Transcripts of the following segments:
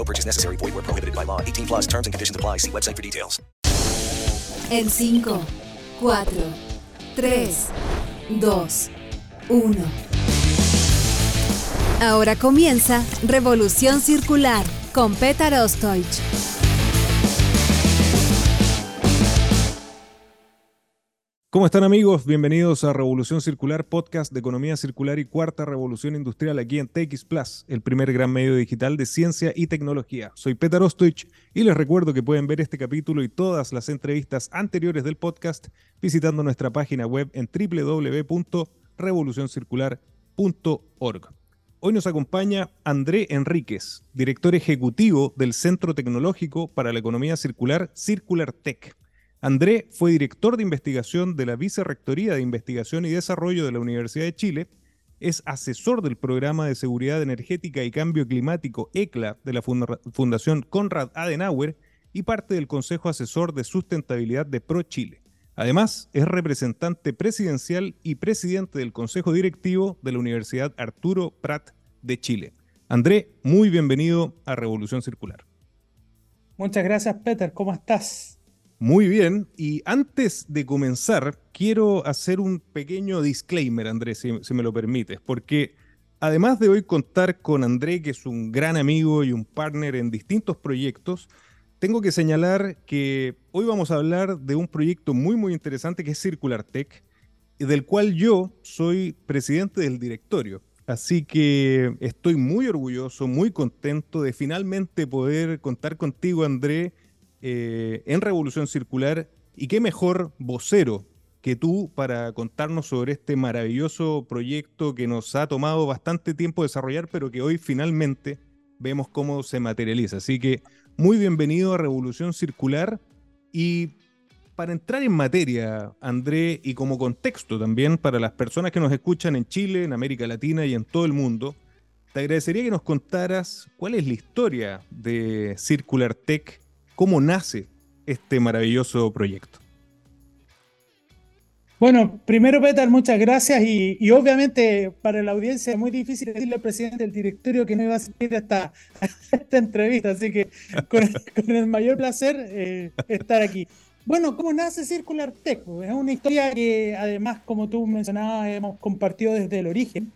No purchase necessary. Void where prohibited by law. 18 plus terms and conditions apply. See website for details. En 5, 4, 3, 2, 1. Ahora comienza Revolución Circular con Petar Ostoich. ¿Cómo están amigos? Bienvenidos a Revolución Circular, podcast de economía circular y cuarta revolución industrial aquí en TX Plus, el primer gran medio digital de ciencia y tecnología. Soy Petar Ostoich y les recuerdo que pueden ver este capítulo y todas las entrevistas anteriores del podcast visitando nuestra página web en www.revolucioncircular.org. Hoy nos acompaña André Enríquez, director ejecutivo del Centro Tecnológico para la Economía Circular, Circular Tech. André fue director de investigación de la Vicerrectoría de Investigación y Desarrollo de la Universidad de Chile, es asesor del Programa de Seguridad Energética y Cambio Climático ECLA de la Fundación Konrad Adenauer y parte del Consejo Asesor de Sustentabilidad de ProChile. Además, es representante presidencial y presidente del Consejo Directivo de la Universidad Arturo Prat de Chile. André, muy bienvenido a Revolución Circular. Muchas gracias, Peter. ¿Cómo estás? Muy bien, y antes de comenzar, quiero hacer un pequeño disclaimer, Andrés, si, me lo permites, porque además de hoy contar con André, que es un gran amigo y un partner en distintos proyectos, tengo que señalar que hoy vamos a hablar de un proyecto muy, muy interesante que es Circular Tech, del cual yo soy presidente del directorio. Así que estoy muy orgulloso, muy contento de finalmente poder contar contigo, André, eh, en Revolución Circular. Y qué mejor vocero que tú para contarnos sobre este maravilloso proyecto que nos ha tomado bastante tiempo desarrollar, pero que hoy finalmente vemos cómo se materializa. Así que muy bienvenido a Revolución Circular. Y para entrar en materia, André, y como contexto también para las personas que nos escuchan en Chile, en América Latina y en todo el mundo, te agradecería que nos contaras cuál es la historia de Circular Tech cómo nace este maravilloso proyecto. Bueno, primero, Peter, muchas gracias. Y, obviamente para la audiencia es muy difícil decirle al presidente del directorio que no iba a asistir a esta, entrevista. Así que con, el mayor placer eh, estar aquí. Bueno, ¿cómo nace Circular Tech? Es una historia que además, como tú mencionabas, hemos compartido desde el origen.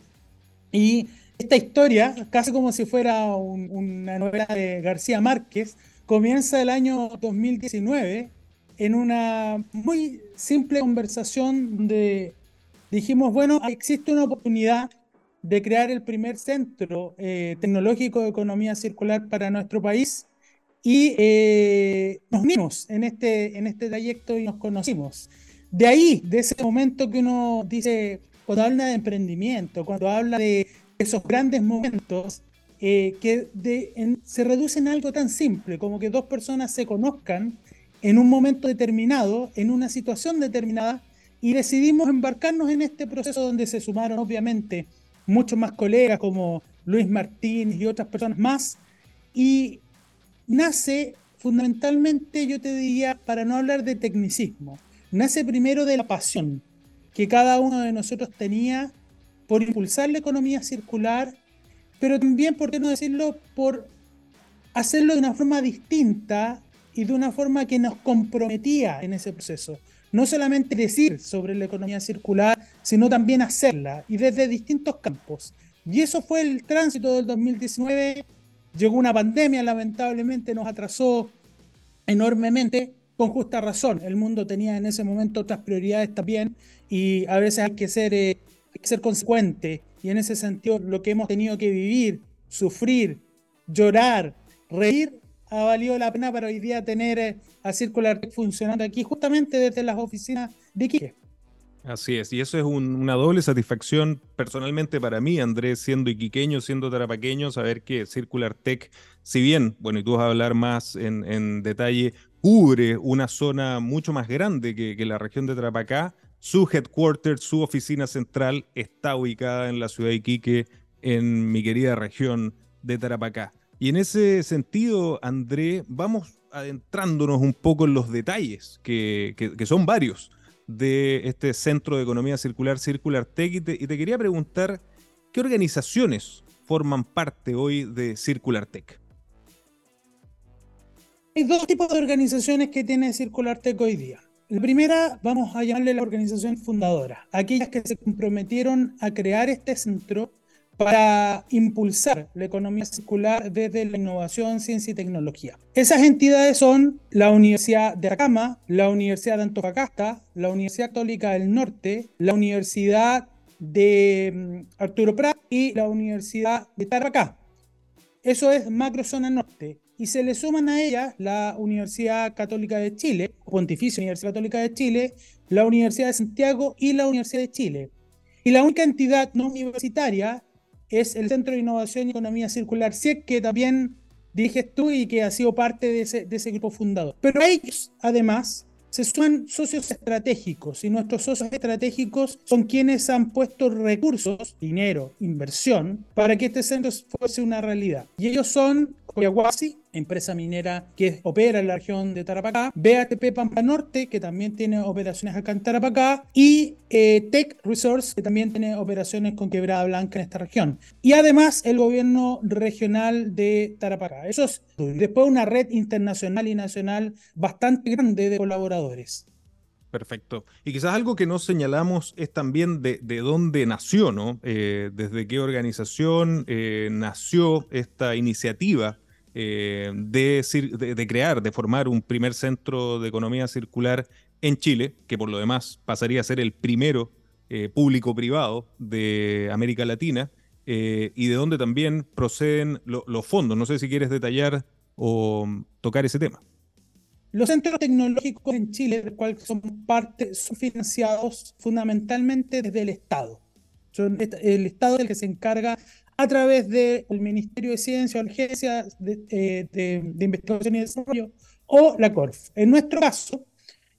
Y esta historia, casi como si fuera una novela de García Márquez, comienza el año 2019 en una muy simple conversación donde dijimos, bueno, existe una oportunidad de crear el primer centro eh, tecnológico de economía circular para nuestro país y eh, nos unimos en este, en este trayecto y nos conocimos. De ahí, de ese momento que uno dice, cuando habla de emprendimiento, cuando habla de esos grandes momentos, eh, que se reduce en algo tan simple como que dos personas se conozcan en un momento determinado, en una situación determinada, y decidimos embarcarnos en este proceso donde se sumaron obviamente muchos más colegas como Luis Martínez y otras personas más, y nace fundamentalmente, yo te diría, para no hablar de tecnicismo, nace primero de la pasión que cada uno de nosotros tenía por impulsar la economía circular pero también, ¿por qué no decirlo?, por hacerlo de una forma distinta y de una forma que nos comprometía en ese proceso. No solamente decir sobre la economía circular, sino también hacerla y desde distintos campos. Y eso fue el tránsito del 2019. Llegó una pandemia, lamentablemente nos atrasó enormemente, con justa razón. El mundo tenía en ese momento otras prioridades también y a veces hay que ser, eh, hay que ser consecuente. Y en ese sentido, lo que hemos tenido que vivir, sufrir, llorar, reír, ha valido la pena para hoy día tener eh, a Circular Tech funcionando aquí, justamente desde las oficinas de Iquique. Así es, y eso es una doble satisfacción personalmente para mí, Andrés, siendo iquiqueño, siendo tarapaqueño, saber que Circular Tech, si bien, bueno, y tú vas a hablar más en, detalle, cubre una zona mucho más grande que, que la región de Tarapacá, su headquarter, su oficina central está ubicada en la ciudad de Iquique, en mi querida región de Tarapacá. Y en ese sentido, André, vamos adentrándonos un poco en los detalles, que, son varios, de este Centro de Economía Circular, Circular Tech. Y te, quería preguntar, ¿qué organizaciones forman parte hoy de Circular Tech? Hay dos tipos de organizaciones que tiene Circular Tech hoy día. La primera, vamos a llamarle la organización fundadora, aquellas que se comprometieron a crear este centro para impulsar la economía circular desde la innovación, ciencia y tecnología. Esas entidades son la Universidad de Atacama, la Universidad de Antofagasta, la Universidad Católica del Norte, la Universidad de mm, Arturo Prat y la Universidad de Tarapacá. Eso es macrozona norte. Y se le suman a ellas la Universidad Católica de Chile, Pontificia Universidad Católica de Chile, la Universidad de Santiago y la Universidad de Chile. Y la única entidad no universitaria es el Centro de Innovación y Economía Circular, CIEC, que también diriges tú y que ha sido parte de ese, de ese grupo fundador. Pero ellos, además, se suman socios estratégicos y nuestros socios estratégicos son quienes han puesto recursos, dinero, inversión, para que este centro fuese una realidad. Y ellos son Coyahuasi, empresa minera que opera en la región de Tarapacá, BATP Pampa Norte, que también tiene operaciones acá en Tarapacá, y eh, Tech Resource, que también tiene operaciones con Quebrada Blanca en esta región. Y además el gobierno regional de Tarapacá. Eso es después una red internacional y nacional bastante grande de colaboradores. Perfecto. Y quizás algo que no señalamos es también de, dónde nació, ¿no? Eh, desde qué organización eh, nació esta iniciativa eh, de, crear, de formar un primer centro de economía circular en Chile, que por lo demás pasaría a ser el primero eh, público-privado de América Latina, eh, y de donde también proceden los fondos. No sé si quieres detallar o tocar ese tema. Los centros tecnológicos en Chile, del cual son parte, son financiados fundamentalmente desde el Estado. El Estado es el que se encarga a través del Ministerio de Ciencia o Agencia eh, de, Investigación y Desarrollo o la CORF. En nuestro caso,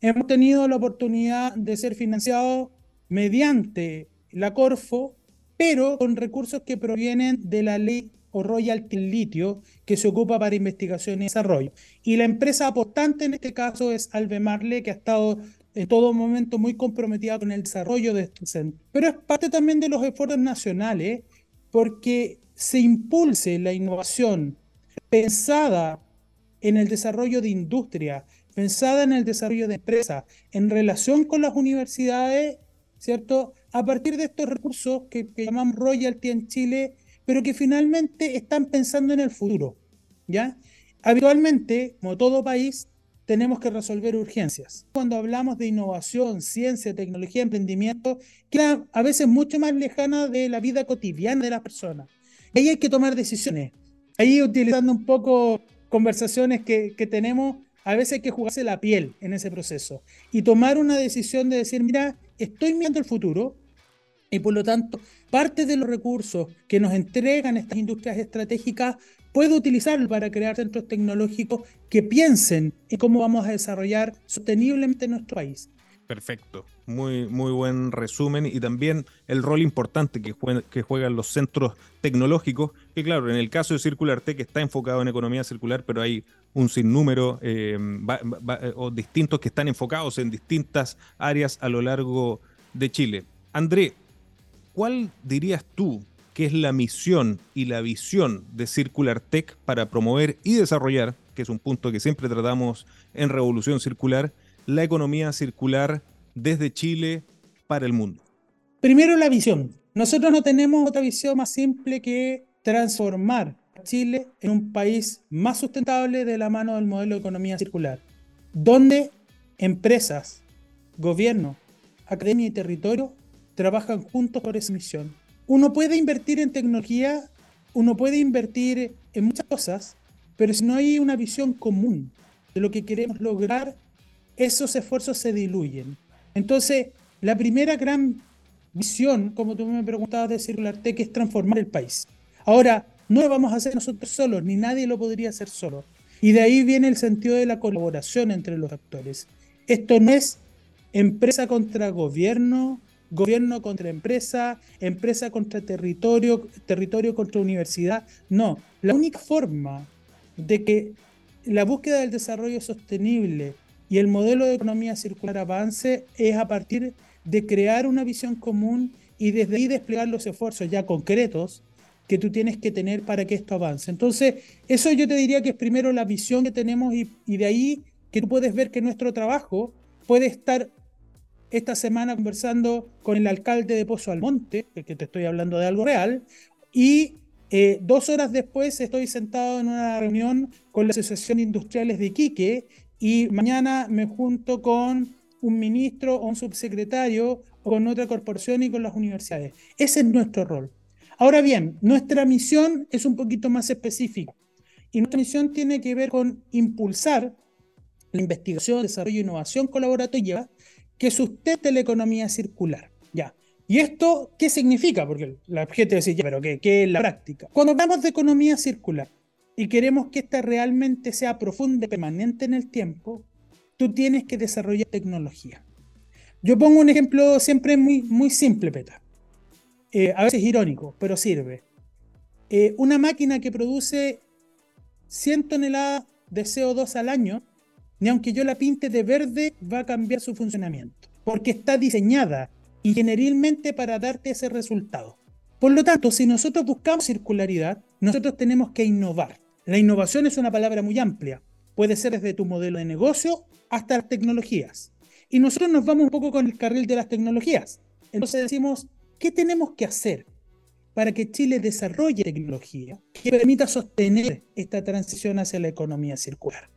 hemos tenido la oportunidad de ser financiados mediante la Corfo, pero con recursos que provienen de la ley o royalty litio que se ocupa para investigación y desarrollo. Y la empresa aportante en este caso es Albemarle, que ha estado en todo momento muy comprometida con el desarrollo de este centro. Pero es parte también de los esfuerzos nacionales porque se impulse la innovación pensada en el desarrollo de industria, pensada en el desarrollo de empresas, en relación con las universidades, ¿cierto? A partir de estos recursos que, que llamamos royalty en Chile, pero que finalmente están pensando en el futuro, ¿ya? Habitualmente, como todo país, tenemos que resolver urgencias. Cuando hablamos de innovación, ciencia, tecnología, emprendimiento, queda a veces mucho más lejana de la vida cotidiana de las personas. Ahí hay que tomar decisiones. Ahí utilizando un poco conversaciones que, que tenemos, a veces hay que jugarse la piel en ese proceso y tomar una decisión de decir, mira, estoy mirando el futuro y por lo tanto parte de los recursos que nos entregan estas industrias estratégicas puede utilizarlo para crear centros tecnológicos que piensen en cómo vamos a desarrollar sosteniblemente nuestro país. Perfecto, muy, muy buen resumen y también el rol importante que, juegan los centros tecnológicos, que claro, en el caso de Circular Tech está enfocado en economía circular, pero hay un sinnúmero eh, o distintos que están enfocados en distintas áreas a lo largo de Chile. André, ¿cuál dirías tú que es la misión y la visión de Circular Tech para promover y desarrollar, que es un punto que siempre tratamos en Revolución Circular, la economía circular desde Chile para el mundo? Primero la visión. Nosotros no tenemos otra visión más simple que transformar Chile en un país más sustentable de la mano del modelo de economía circular, donde empresas, gobierno, academia y territorio trabajan juntos por esa misión. Uno puede invertir en tecnología, uno puede invertir en muchas cosas, pero si no hay una visión común de lo que queremos lograr, esos esfuerzos se diluyen. Entonces, la primera gran visión, como tú me preguntabas de Circular Tech, es transformar el país. Ahora, no lo vamos a hacer nosotros solos, ni nadie lo podría hacer solo. Y de ahí viene el sentido de la colaboración entre los actores. Esto no es empresa contra gobierno, gobierno contra empresa, empresa contra territorio, territorio contra universidad. No, la única forma de que la búsqueda del desarrollo sostenible y el modelo de economía circular avance es a partir de crear una visión común y desde ahí desplegar los esfuerzos ya concretos que tú tienes que tener para que esto avance. Entonces, eso yo te diría que es primero la visión que tenemos y, de ahí que tú puedes ver que nuestro trabajo puede estar esta semana conversando con el alcalde de Pozo Almonte, que te estoy hablando de algo real, y eh, dos horas después estoy sentado en una reunión con la Asociación Industriales de Iquique y mañana me junto con un ministro o un subsecretario o con otra corporación y con las universidades. Ese es nuestro rol. Ahora bien, nuestra misión es un poquito más específica y nuestra misión tiene que ver con impulsar la investigación, desarrollo e innovación colaborativa que sustente la economía circular. Ya. ¿Y esto qué significa? Porque la gente dice, ya, pero ¿qué, ¿qué es la práctica? Cuando hablamos de economía circular y queremos que esta realmente sea profunda y permanente en el tiempo, tú tienes que desarrollar tecnología. Yo pongo un ejemplo siempre muy, muy simple, Peta. Eh, a veces irónico, pero sirve. Eh, una máquina que produce 100 toneladas de CO2 al año, ni aunque yo la pinte de verde, va a cambiar su funcionamiento, porque está diseñada ingenierilmente para darte ese resultado. Por lo tanto, si nosotros buscamos circularidad, nosotros tenemos que innovar. La innovación es una palabra muy amplia. Puede ser desde tu modelo de negocio hasta las tecnologías. Y nosotros nos vamos un poco con el carril de las tecnologías. Entonces decimos, ¿Qué tenemos que hacer para que Chile desarrolle tecnología que permita sostener esta transición hacia la economía circular?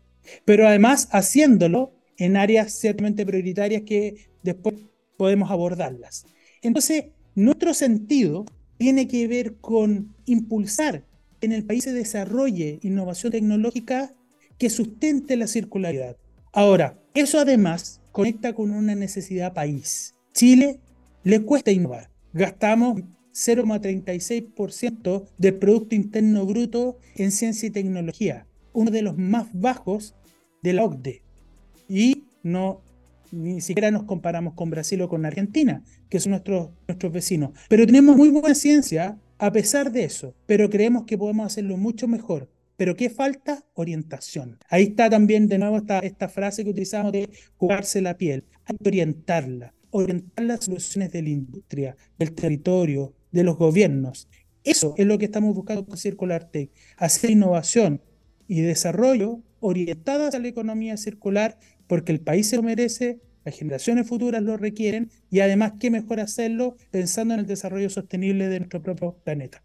Pero además haciéndolo en áreas ciertamente prioritarias que después podemos abordarlas. Entonces, nuestro sentido tiene que ver con impulsar en el país se desarrolle innovación tecnológica que sustente la circularidad. Ahora, eso además conecta con una necesidad país. Chile le cuesta innovar gastamos 0,36% del Producto Interno Bruto en ciencia y tecnología, uno de los más bajos de la OCDE. Y no, ni siquiera nos comparamos con Brasil o con Argentina, que son nuestros, nuestros vecinos. Pero tenemos muy buena ciencia a pesar de eso, pero creemos que podemos hacerlo mucho mejor. Pero ¿qué falta? Orientación. Ahí está también de nuevo esta, esta frase que utilizamos de jugarse la piel. Hay que orientarla orientar las soluciones de la industria, del territorio, de los gobiernos. Eso es lo que estamos buscando con Circular Tech, hacer innovación y desarrollo orientadas a la economía circular porque el país se lo merece, las generaciones futuras lo requieren y además qué mejor hacerlo pensando en el desarrollo sostenible de nuestro propio planeta.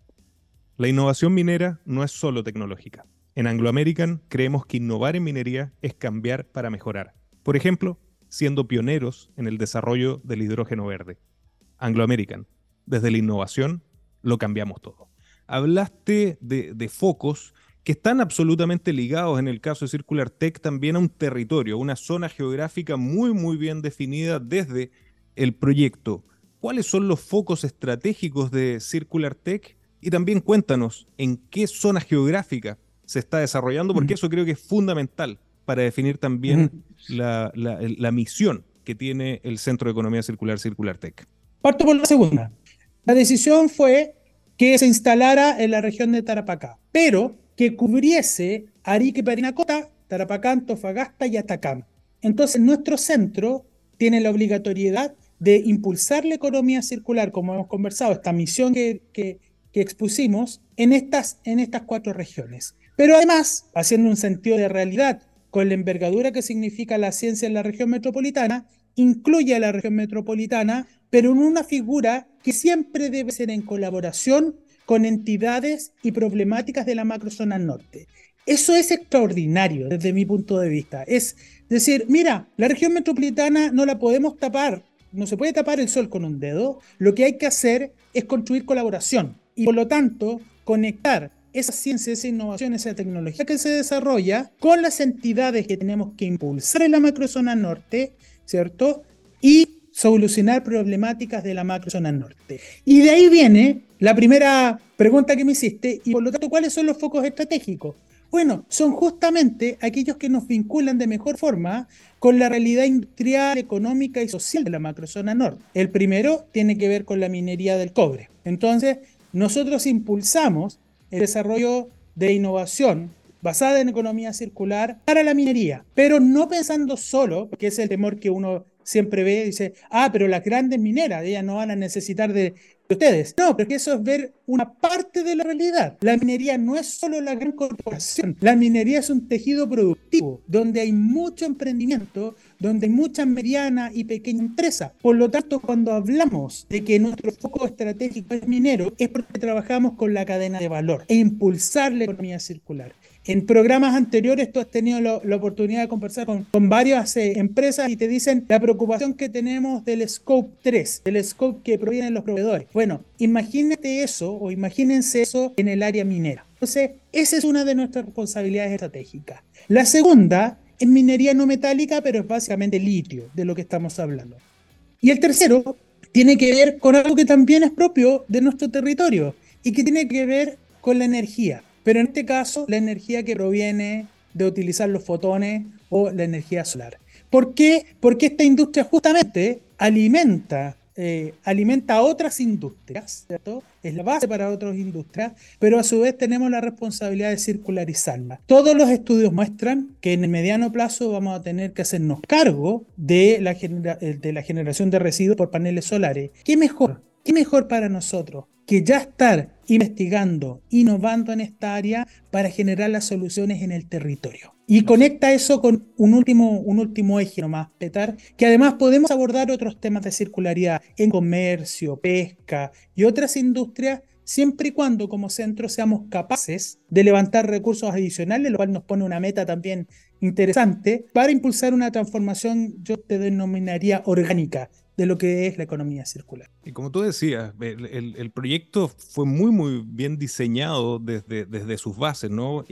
La innovación minera no es solo tecnológica. En Anglo American creemos que innovar en minería es cambiar para mejorar. Por ejemplo, siendo pioneros en el desarrollo del hidrógeno verde. Anglo American, desde la innovación lo cambiamos todo. Hablaste de, focos que están absolutamente ligados en el caso de Circular Tech también a un territorio, una zona geográfica muy muy bien definida desde el proyecto. ¿Cuáles son los focos estratégicos de Circular Tech? Y también cuéntanos en qué zona geográfica se está desarrollando, porque eso creo que es fundamental para definir también la, misión que tiene el Centro de Economía Circular Circular Tech. Parto por la segunda. La decisión fue que se instalara en la región de Tarapacá, pero que cubriese Arique, Parinacota, Tarapacá, Antofagasta y Atacama. Entonces, nuestro centro tiene la obligatoriedad de impulsar la economía circular, como hemos conversado, esta misión que, que, que expusimos, en estas, en estas cuatro regiones. Pero además, haciendo un sentido de realidad con la envergadura que significa la ciencia en la región metropolitana, incluye a la región metropolitana, pero en una figura que siempre debe ser en colaboración con entidades y problemáticas de la macrozona norte. Eso es extraordinario desde mi punto de vista. Es decir, mira, la región metropolitana no la podemos tapar, no se puede tapar el sol con un dedo. Lo que hay que hacer es construir colaboración y por lo tanto conectar esa ciencia, esa innovación, esa tecnología que se desarrolla con las entidades que tenemos que impulsar en la macrozona norte, ¿cierto? Y solucionar problemáticas de la macrozona norte. Y de ahí viene la primera pregunta que me hiciste, y por lo tanto, ¿cuáles son los focos estratégicos? Bueno, son justamente aquellos que nos vinculan de mejor forma con la realidad industrial, económica y social de la macrozona norte. El primero tiene que ver con la minería del cobre. Entonces, nosotros impulsamos el desarrollo de innovación basada en economía circular para la minería, pero no pensando solo, que es el temor que uno siempre ve, dice, ah, pero las grandes mineras, ellas no van a necesitar de, ustedes. No, porque eso es ver una parte de la realidad. La minería no es solo la gran corporación, la minería es un tejido productivo donde hay mucho emprendimiento, donde hay mucha mediana y pequeña empresa. Por lo tanto, cuando hablamos de que nuestro foco estratégico es minero, es porque trabajamos con la cadena de valor e impulsar la economía circular. En programas anteriores tú has tenido la, oportunidad de conversar con, con varias eh, empresas y te dicen la preocupación que tenemos del scope 3, del scope que provienen los proveedores. Bueno, imagínate eso o imagínense eso en el área minera. Entonces, esa es una de nuestras responsabilidades estratégicas. La segunda es minería no metálica, pero es básicamente litio, de lo que estamos hablando. Y el tercero tiene que ver con algo que también es propio de nuestro territorio y que tiene que ver con la energía. Pero en este caso, la energía que proviene de utilizar los fotones o la energía solar. ¿Por qué? Porque esta industria justamente alimenta, eh, alimenta a otras industrias, ¿cierto? Es la base para otras industrias, pero a su vez tenemos la responsabilidad de circularizarla. Todos los estudios muestran que en el mediano plazo vamos a tener que hacernos cargo de la, de la generación de residuos por paneles solares. ¿Qué mejor? ¿Qué mejor para nosotros que ya estar investigando, innovando en esta área para generar las soluciones en el territorio. Y conecta eso con un último, un último eje nomás, Petar, que además podemos abordar otros temas de circularidad en comercio, pesca y otras industrias, siempre y cuando como centro seamos capaces de levantar recursos adicionales, lo cual nos pone una meta también interesante, para impulsar una transformación, yo te denominaría orgánica, de lo que es la economía circular. Y como tú decías, el, proyecto fue muy, muy bien diseñado desde, desde sus bases, ¿no?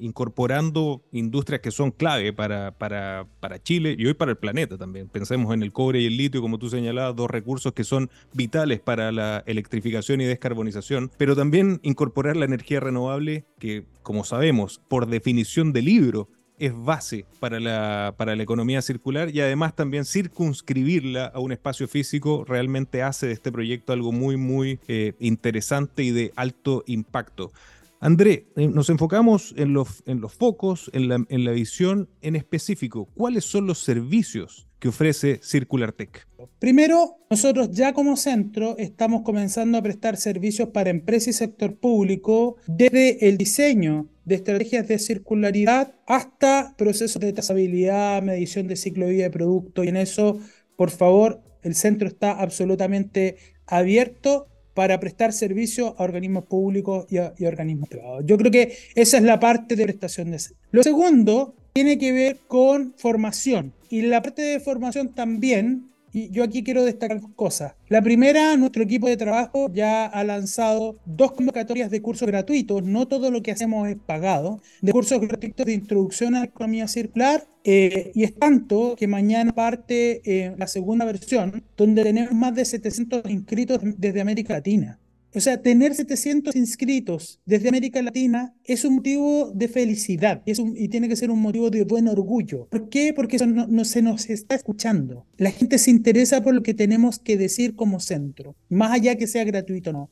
incorporando industrias que son clave para, para, para, Chile y hoy para el planeta también. Pensemos en el cobre y el litio, como tú señalabas, dos recursos que son vitales para la electrificación y descarbonización, pero también incorporar la energía renovable que, como sabemos, por definición de libro, es base para la, para la economía circular y además también circunscribirla a un espacio físico realmente hace de este proyecto algo muy, muy eh, interesante y de alto impacto. André, eh, nos enfocamos en los, focos, en la, en la visión en específico. ¿Cuáles son los servicios que ofrece Circular Tech? Primero, nosotros ya como centro estamos comenzando a prestar servicios para empresas y sector público desde el diseño de estrategias de circularidad hasta procesos de trazabilidad, medición de ciclo de vida de producto. Y en eso, por favor, el centro está absolutamente abierto para prestar servicio a organismos públicos y, a, organismos privados. Yo creo que esa es la parte de prestación de servicio. Lo segundo tiene que ver con formación. Y la parte de formación también y yo aquí quiero destacar dos cosas. La primera, nuestro equipo de trabajo ya ha lanzado dos convocatorias de cursos gratuitos. No todo lo que hacemos es pagado. De cursos gratuitos de introducción a la economía circular. Eh, y es tanto que mañana parte eh, la segunda versión, donde tenemos más de 700 inscritos desde América Latina. O sea, tener 700 inscritos desde América Latina es un motivo de felicidad y, tiene que ser un motivo de buen orgullo. ¿Por qué? Porque eso no, se nos está escuchando. La gente se interesa por lo que tenemos que decir como centro, más allá que sea gratuito o no.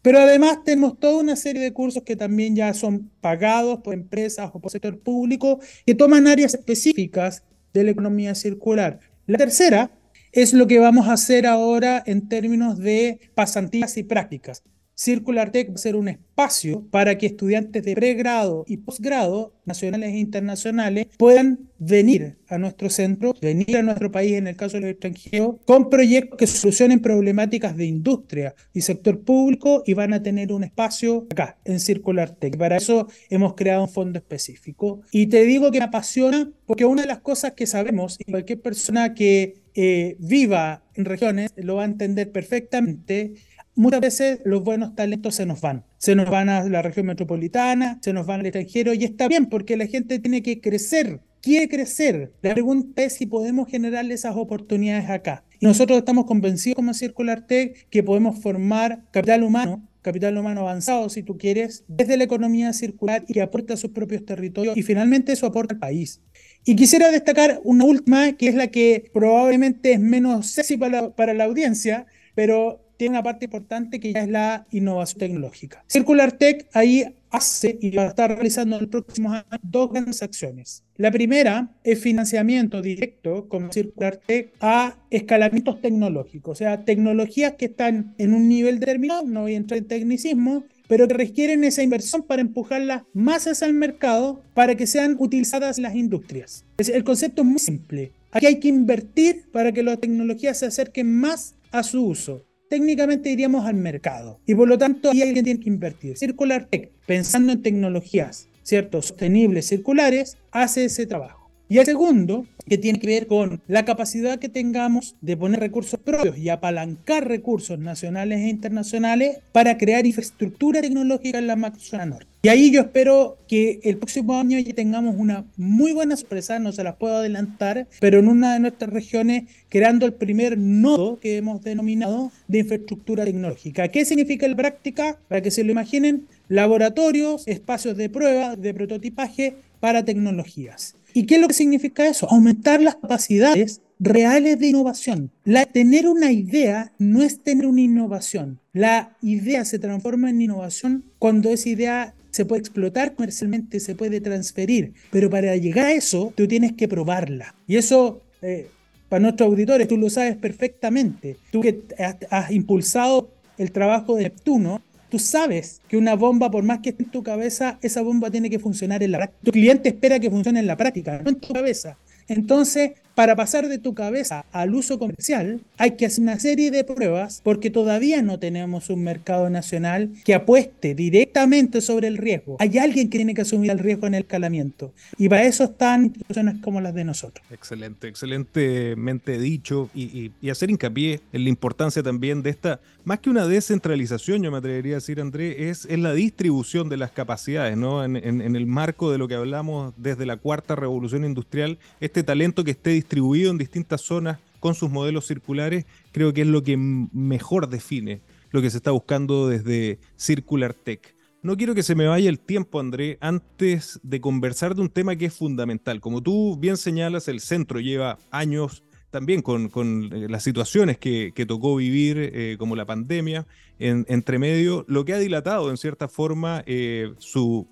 Pero además tenemos toda una serie de cursos que también ya son pagados por empresas o por sector público que toman áreas específicas de la economía circular. La tercera es lo que vamos a hacer ahora en términos de pasantías y prácticas. Circular Tech va a ser un espacio para que estudiantes de pregrado y posgrado, nacionales e internacionales, puedan venir a nuestro centro, venir a nuestro país en el caso de los extranjeros, con proyectos que solucionen problemáticas de industria y sector público y van a tener un espacio acá, en Circular Tech. Para eso hemos creado un fondo específico. Y te digo que me apasiona porque una de las cosas que sabemos, y cualquier persona que eh, viva en regiones lo va a entender perfectamente, muchas veces los buenos talentos se nos van. Se nos van a la región metropolitana, se nos van al extranjero y está bien porque la gente tiene que crecer, quiere crecer. La pregunta es si podemos generarle esas oportunidades acá. Y nosotros estamos convencidos como Circular Tech que podemos formar capital humano capital humano avanzado, si tú quieres, desde la economía circular y que aporta a sus propios territorios y finalmente eso aporta al país. Y quisiera destacar una última, que es la que probablemente es menos sexy para, para la audiencia, pero tiene una parte importante que ya es la innovación tecnológica. Circular Tech ahí hace y va a estar realizando en los próximos años dos grandes acciones. La primera es financiamiento directo con Circular Tech a escalamientos tecnológicos, o sea, tecnologías que están en un nivel determinado, no voy a entrar en tecnicismo, pero que requieren esa inversión para empujarlas más hacia el mercado para que sean utilizadas en las industrias. El concepto es muy simple. Aquí hay que invertir para que las tecnologías se acerquen más a su uso técnicamente iríamos al mercado. Y por lo tanto, ahí alguien tiene que invertir. Circular Tech, pensando en tecnologías, ¿cierto? Sostenibles, circulares, hace ese trabajo. Y el segundo, que tiene que ver con la capacidad que tengamos de poner recursos propios y apalancar recursos nacionales e internacionales para crear infraestructura tecnológica en la macrozona norte. Y ahí yo espero que el próximo año ya tengamos una muy buena sorpresa, no se las puedo adelantar, pero en una de nuestras regiones creando el primer nodo que hemos denominado de infraestructura tecnológica. ¿Qué significa la práctica? Para que se lo imaginen, laboratorios, espacios de prueba, de prototipaje para tecnologías. ¿Y qué es lo que significa eso? Aumentar las capacidades reales de innovación. La, tener una idea no es tener una innovación. La idea se transforma en innovación cuando esa idea se puede explotar comercialmente, se puede transferir. Pero para llegar a eso, tú tienes que probarla. Y eso, eh, para nuestros auditores, tú lo sabes perfectamente. Tú que has impulsado el trabajo de Neptuno, Tú sabes que una bomba, por más que esté en tu cabeza, esa bomba tiene que funcionar en la práctica. Tu cliente espera que funcione en la práctica, no en tu cabeza. Entonces, para pasar de tu cabeza al uso comercial, hay que hacer una serie de pruebas porque todavía no tenemos un mercado nacional que apueste directamente sobre el riesgo. Hay alguien que tiene que asumir el riesgo en el escalamiento. Y para eso están instituciones como las de nosotros. Excelente, excelentemente dicho. Y, hacer hincapié en la importancia también de esta, más que una descentralización, yo me atrevería a decir, André, es, en la distribución de las capacidades, ¿no? En, en el marco de lo que hablamos desde la cuarta revolución industrial, este talento que esté distribuido en distintas zonas con sus modelos circulares, creo que es lo que mejor define lo que se está buscando desde Circular Tech. No quiero que se me vaya el tiempo, André, antes de conversar de un tema que es fundamental. Como tú bien señalas, el centro lleva años también con, eh, las situaciones que, tocó vivir, eh, como la pandemia, en, entre medio, lo que ha dilatado en cierta forma eh, su,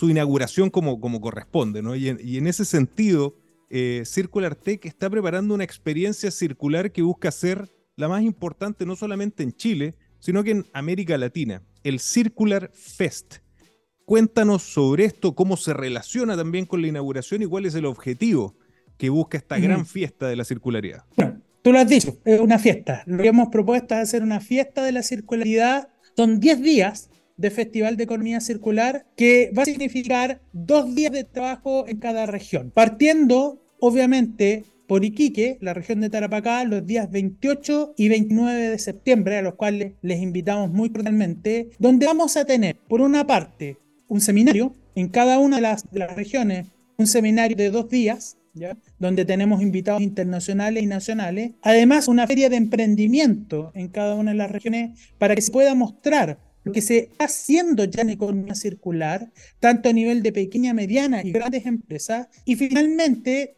inauguración como, corresponde. ¿no? Y en ese sentido, eh, Circular Tech está preparando una experiencia circular que busca ser la más importante no solamente en Chile, sino que en América Latina, el Circular Fest. Cuéntanos sobre esto, cómo se relaciona también con la inauguración y cuál es el objetivo que busca esta gran fiesta de la circularidad. Bueno, tú lo has dicho, es una fiesta. Lo que hemos propuesto es hacer una fiesta de la circularidad. Son 10 días de Festival de Economía Circular, que va a significar dos días de trabajo en cada región. Partiendo, obviamente, por Iquique, la región de Tarapacá, los días 28 y 29 de septiembre, a los cuales les invitamos muy cordialmente, donde vamos a tener, por una parte, un seminario en cada una de las, regiones, un seminario de dos días, ¿Ya? donde tenemos invitados internacionales y nacionales. Además, una feria de emprendimiento en cada una de las regiones para que se pueda mostrar lo que se está haciendo ya en economía circular, tanto a nivel de pequeña, mediana y grandes empresas. Y finalmente,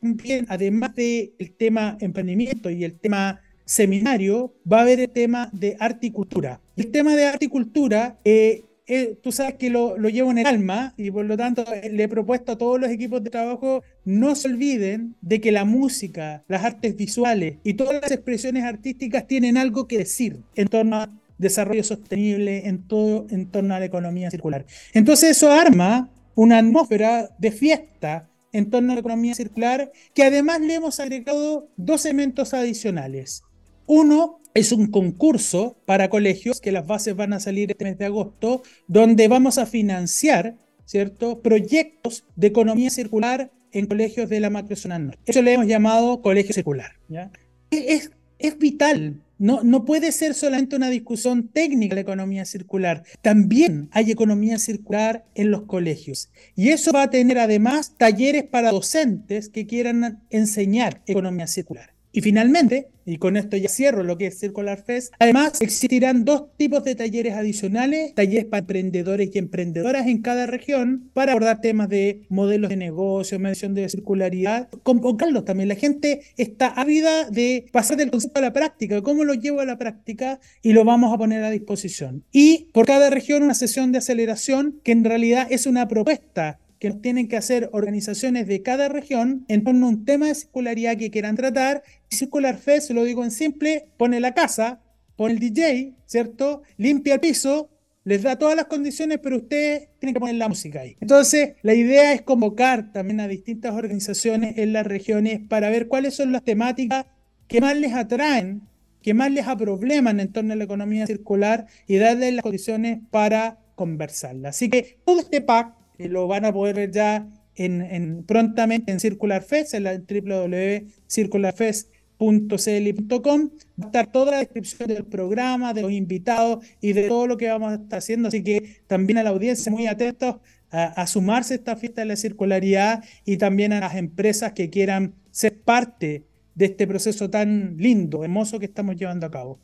además del tema emprendimiento y el tema seminario, va a haber el tema de articultura. El tema de articultura eh, eh, tú sabes que lo, lo, llevo en el alma y por lo tanto eh, le he propuesto a todos los equipos de trabajo no se olviden de que la música, las artes visuales y todas las expresiones artísticas tienen algo que decir en torno a desarrollo sostenible en todo en torno a la economía circular. Entonces eso arma una atmósfera de fiesta en torno a la economía circular que además le hemos agregado dos elementos adicionales. Uno es un concurso para colegios que las bases van a salir este mes de agosto, donde vamos a financiar, ¿cierto?, proyectos de economía circular en colegios de la macrozona norte. Eso le hemos llamado colegio circular. ¿ya? Es, es vital. No, no puede ser solamente una discusión técnica la economía circular. También hay economía circular en los colegios. Y eso va a tener además talleres para docentes que quieran enseñar economía circular. Y finalmente, y con esto ya cierro lo que es Circular Fest, además existirán dos tipos de talleres adicionales, talleres para emprendedores y emprendedoras en cada región para abordar temas de modelos de negocio, medición de circularidad, convocarlos también. La gente está ávida de pasar del concepto a la práctica, cómo lo llevo a la práctica y lo vamos a poner a disposición. Y por cada región una sesión de aceleración que en realidad es una propuesta que tienen que hacer organizaciones de cada región en torno a un tema de circularidad que quieran tratar. Circular Fest, lo digo en simple, pone la casa, pone el DJ, ¿cierto? Limpia el piso, les da todas las condiciones, pero ustedes tienen que poner la música ahí. Entonces, la idea es convocar también a distintas organizaciones en las regiones para ver cuáles son las temáticas que más les atraen, que más les aprobleman en torno a la economía circular y darles las condiciones para conversarla. Así que todo este pack lo van a poder ver ya en, prontamente en Circular Fest, en la www.circularfest.cl.com. Va a estar toda la descripción del programa, de los invitados y de todo lo que vamos a estar haciendo. Así que también a la audiencia muy atentos a, a sumarse a esta fiesta de la circularidad y también a las empresas que quieran ser parte de este proceso tan lindo, hermoso que estamos llevando a cabo.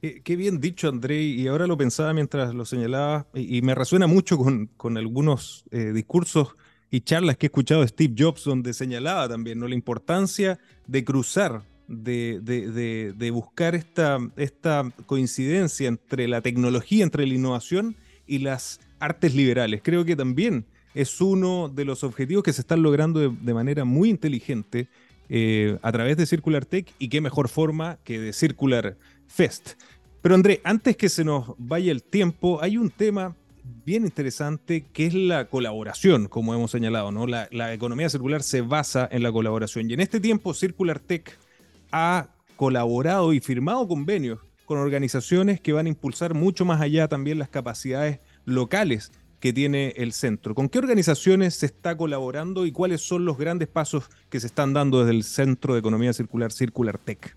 Qué, bien dicho, André, y ahora lo pensaba mientras lo señalaba, y, me resuena mucho con, algunos eh, discursos y charlas que he escuchado de Steve Jobs, donde señalaba también ¿no? la importancia de cruzar, de, buscar esta, esta coincidencia entre la tecnología, entre la innovación y las artes liberales. Creo que también es uno de los objetivos que se están logrando de, manera muy inteligente eh, a través de Circular Tech y qué mejor forma que de Circular Fest. Pero André, antes que se nos vaya el tiempo, hay un tema bien interesante que es la colaboración, como hemos señalado, ¿no? La, economía circular se basa en la colaboración. Y en este tiempo, Circular Tech ha colaborado y firmado convenios con organizaciones que van a impulsar mucho más allá también las capacidades locales que tiene el centro. ¿Con qué organizaciones se está colaborando y cuáles son los grandes pasos que se están dando desde el Centro de Economía Circular, Circular Tech?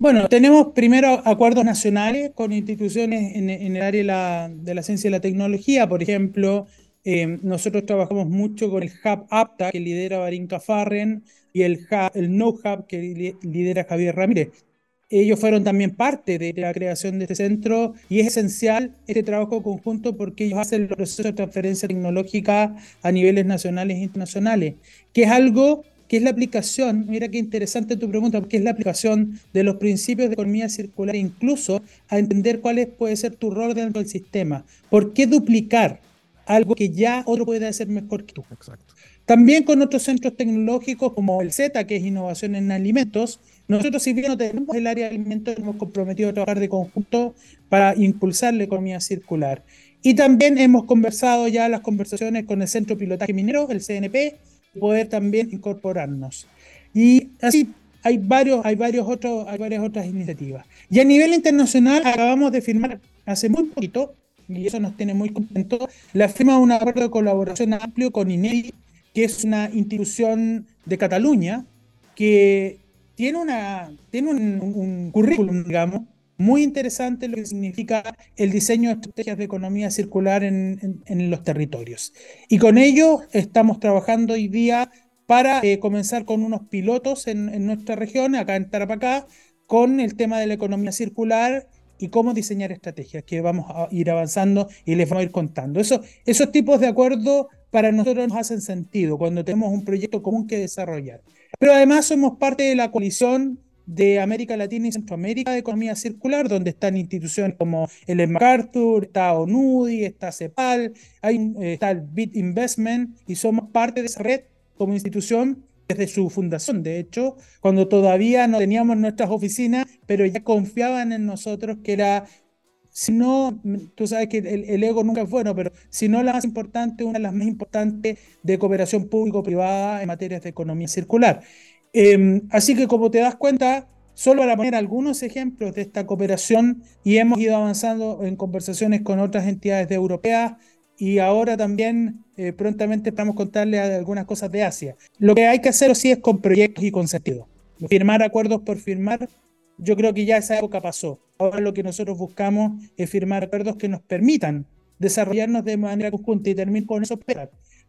Bueno, tenemos primero acuerdos nacionales con instituciones en, el área de la, ciencia y la tecnología. Por ejemplo, eh, nosotros trabajamos mucho con el Hub APTA, que lidera Barinka Farren, y el, el Hub, que lidera Javier Ramírez. Ellos fueron también parte de la creación de este centro y es esencial este trabajo conjunto porque ellos hacen el proceso de transferencia tecnológica a niveles nacionales e internacionales, que es algo que es la aplicación, mira qué interesante tu pregunta, porque es la aplicación de los principios de economía circular, incluso a entender cuál puede ser tu rol dentro del sistema. ¿Por qué duplicar algo que ya otro puede hacer mejor que tú? Exacto. También con otros centros tecnológicos como el Z, que es innovación en alimentos, nosotros si bien no tenemos el área de alimentos, hemos comprometido a trabajar de conjunto para impulsar la economía circular. Y también hemos conversado ya las conversaciones con el Centro Pilotaje Minero, el CNP, poder también incorporarnos. Y así hay varios, hay varios otros, hay varias otras iniciativas. Y a nivel internacional acabamos de firmar hace muy poquito, y eso nos tiene muy contentos, la firma de un acuerdo de colaboración amplio con INEDI, que es una institución de Cataluña que tiene, una, tiene un, un currículum, digamos, muy interesante lo que significa el diseño de estrategias de economía circular en, los territorios. Y con ello estamos trabajando hoy día para eh, comenzar con unos pilotos en, nuestra región, acá en Tarapacá, con el tema de la economía circular y cómo diseñar estrategias, que vamos a ir avanzando y les vamos a ir contando. Eso, esos tipos de acuerdos para nosotros nos hacen sentido cuando tenemos un proyecto común que desarrollar. Pero además somos parte de la coalición de América Latina y Centroamérica de Economía Circular, donde están instituciones como el MacArthur, está ONUDI, está CEPAL, hay, eh, está el BIT Investment, y somos parte de esa red como institución desde su fundación, de hecho, cuando todavía no teníamos nuestras oficinas, pero ya confiaban en nosotros que era si no, tú sabes que el, ego nunca es bueno, pero si no la más importante, una de las más importantes de cooperación público-privada en materias de economía circular. Em, así que como te das cuenta, solo para poner algunos ejemplos de esta cooperación, y hemos ido avanzando en conversaciones con otras entidades europeas, y ahora también eh, prontamente esperamos contarle algunas cosas de Asia. Lo que hay que hacer sí es con proyectos y con sentido. Firmar acuerdos por firmar, yo creo que ya esa época pasó. Ahora lo que nosotros buscamos es firmar acuerdos que nos permitan desarrollarnos de manera conjunta y terminar con eso.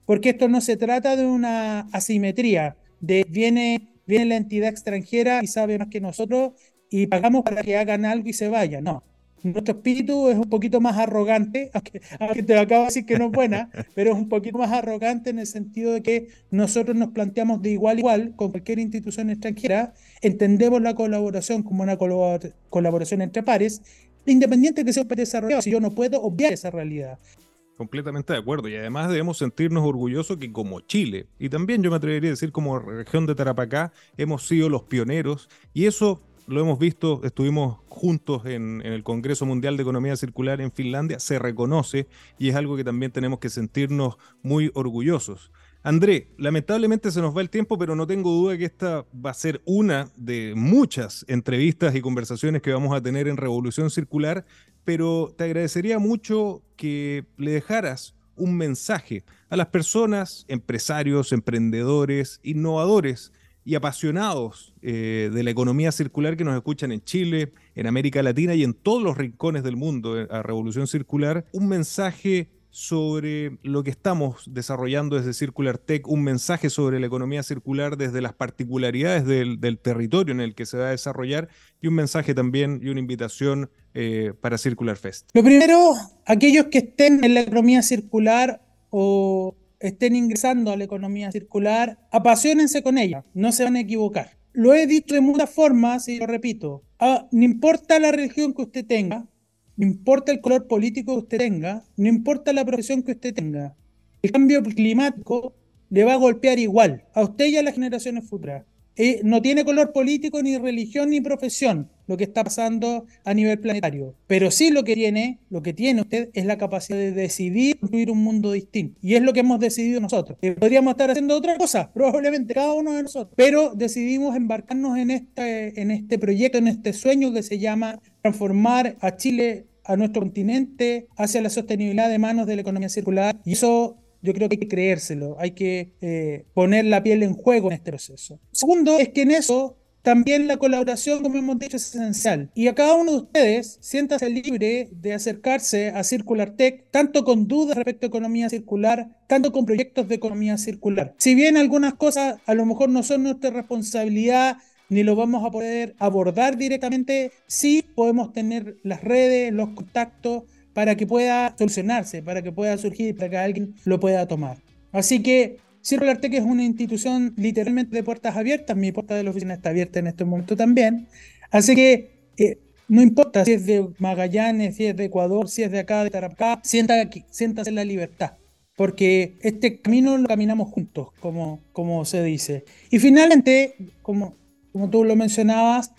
Porque esto no se trata de una asimetría, de viene, viene la entidad extranjera y sabe más que nosotros y pagamos para que hagan algo y se vayan. No, nuestro espíritu es un poquito más arrogante, aunque, te lo acabo de decir que no es buena, pero es un poquito más arrogante en el sentido de que nosotros nos planteamos de igual a igual con cualquier institución extranjera, entendemos la colaboración como una colaboración entre pares, independiente de que sea un país desarrollado, si yo no puedo obviar esa realidad. Completamente de acuerdo. Y además debemos sentirnos orgullosos que como Chile, y también yo me atrevería a decir como región de Tarapacá, hemos sido los pioneros. Y eso lo hemos visto, estuvimos juntos en, el Congreso Mundial de Economía Circular en Finlandia, se reconoce y es algo que también tenemos que sentirnos muy orgullosos. André, lamentablemente se nos va el tiempo, pero no tengo duda que esta va a ser una de muchas entrevistas y conversaciones que vamos a tener en Revolución Circular, pero te agradecería mucho que le dejaras un mensaje a las personas, empresarios, emprendedores, innovadores y apasionados eh, de la economía circular que nos escuchan en Chile, en América Latina y en todos los rincones del mundo eh, a Revolución Circular, un mensaje sobre lo que estamos desarrollando desde Circular Tech, un mensaje sobre la economía circular desde las particularidades del, territorio en el que se va a desarrollar y un mensaje también y una invitación eh, para Circular Fest. Lo primero, aquellos que estén en la economía circular o estén ingresando a la economía circular, apasionense con ella, no se van a equivocar. Lo he dicho de muchas formas y lo repito. Ah, no importa la religión que usted tenga, no importa el color político que usted tenga, no importa la profesión que usted tenga, el cambio climático le va a golpear igual a usted y a las generaciones futuras. No tiene color político, ni religión, ni profesión lo que está pasando a nivel planetario. Pero sí lo que tiene, lo que tiene usted es la capacidad de decidir construir un mundo distinto. Y es lo que hemos decidido nosotros. Eh, podríamos estar haciendo otra cosa, probablemente cada uno de nosotros. Pero decidimos embarcarnos en este, en este proyecto, en este sueño que se llama transformar a Chile a nuestro continente hacia la sostenibilidad de manos de la economía circular. Y eso yo creo que hay que creérselo, hay que eh, poner la piel en juego en este proceso. Segundo, es que en eso también la colaboración, como hemos dicho, es esencial. Y a cada uno de ustedes, siéntase libre de acercarse a Circular Tech, tanto con dudas respecto a economía circular, tanto con proyectos de economía circular. Si bien algunas cosas a lo mejor no son nuestra responsabilidad, ni lo vamos a poder abordar directamente, sí podemos tener las redes, los contactos, para que pueda solucionarse, para que pueda surgir, para que alguien lo pueda tomar. Así que Circular Tech es una institución literalmente de puertas abiertas, mi puerta de la oficina está abierta en este momento también. Así que eh, no importa si es de Magallanes, si es de Ecuador, si es de acá, de Tarapacá, siéntase, siéntase en la libertad, porque este camino lo caminamos juntos, como, como se dice. Y finalmente, como, como tú lo mencionabas,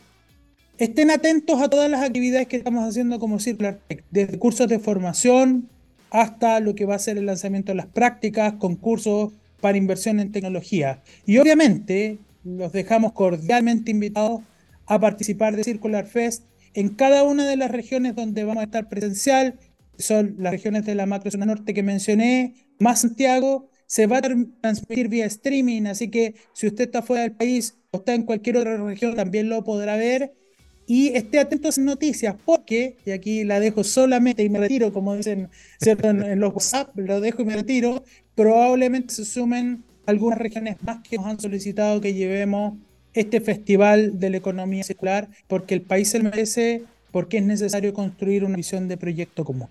estén atentos a todas las actividades que estamos haciendo como Circular Tech, desde cursos de formación hasta lo que va a ser el lanzamiento de las prácticas, concursos para inversión en tecnología. Y obviamente los dejamos cordialmente invitados a participar de Circular Fest en cada una de las regiones donde vamos a estar presencial, son las regiones de la macrozona norte que mencioné, más Santiago, se va a transmitir vía streaming, así que si usted está fuera del país o está en cualquier otra región también lo podrá ver y esté atento a esas noticias, porque, y aquí la dejo solamente y me retiro, como dicen ¿cierto? En, los WhatsApp, lo dejo y me retiro, probablemente se sumen algunas regiones más que nos han solicitado que llevemos este festival de la economía circular, porque el país se lo merece, porque es necesario construir una visión de proyecto común.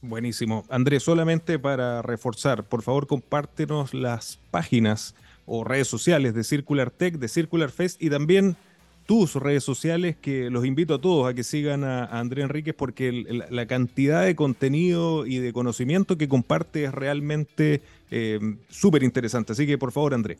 Buenísimo. Andrés, solamente para reforzar, por favor compártenos las páginas o redes sociales de Circular Tech, de Circular Fest y también tus redes sociales, que los invito a todos a que sigan a, André Enríquez porque la cantidad de contenido y de conocimiento que comparte es realmente eh, súper interesante. Así que por favor, André.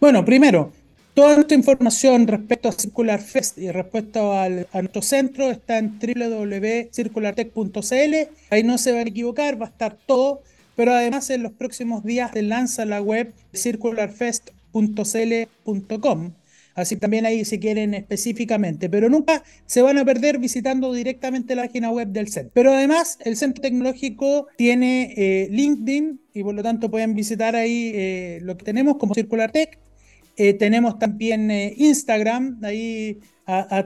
Bueno, primero, Toda nuestra información respecto a Circular Fest y respecto al, a nuestro centro está en www.circulartech.cl. Ahí no se van a equivocar, va a estar todo. Pero además en los próximos días se lanza la web circularfest.cl.com. Así también ahí si quieren específicamente, pero nunca se van a perder visitando directamente la página web del centro. Pero además el centro tecnológico tiene eh, LinkedIn y por lo tanto pueden visitar ahí eh, lo que tenemos como Circular Tech. Eh, tenemos también Instagram, ahí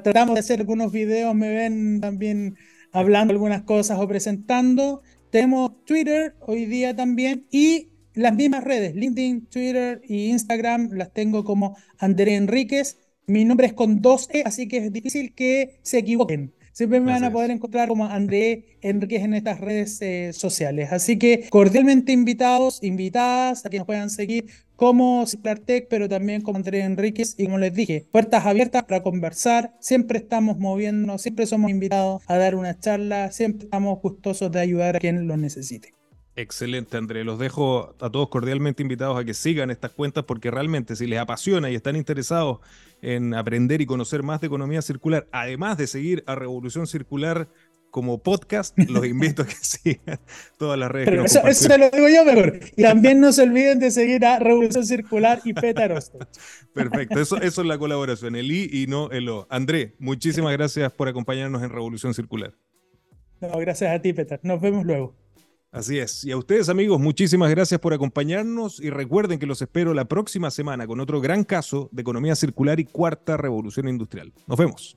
tratamos de hacer algunos videos, me ven también hablando algunas cosas o presentando. Tenemos Twitter hoy día también y las mismas redes, LinkedIn, Twitter y Instagram, las tengo como André Enríquez. Mi nombre es con dos E, así que es difícil que se equivoquen. Siempre me van a poder encontrar como André Enríquez en estas redes eh, sociales. Así que cordialmente invitados, invitadas a que nos puedan seguir como Ciclartec, pero también como André Enríquez. Y como les dije, puertas abiertas para conversar. Siempre estamos moviéndonos, siempre somos invitados a dar una charla, siempre estamos gustosos de ayudar a quien lo necesite. Excelente, André. Los dejo a todos cordialmente invitados a que sigan estas cuentas porque realmente si les apasiona y están interesados en aprender y conocer más de economía circular, además de seguir a Revolución Circular como podcast, los invito a que sigan todas las redes. eso, eso lo digo yo mejor. Y también no se olviden de seguir a Revolución Circular y Pétaros. Perfecto, eso, eso es la colaboración, el I y no el O. André, muchísimas gracias por acompañarnos en Revolución Circular. No, gracias a ti, Petar. Nos vemos luego. Así es. Y a ustedes amigos, muchísimas gracias por acompañarnos y recuerden que los espero la próxima semana con otro gran caso de economía circular y cuarta revolución industrial. Nos vemos.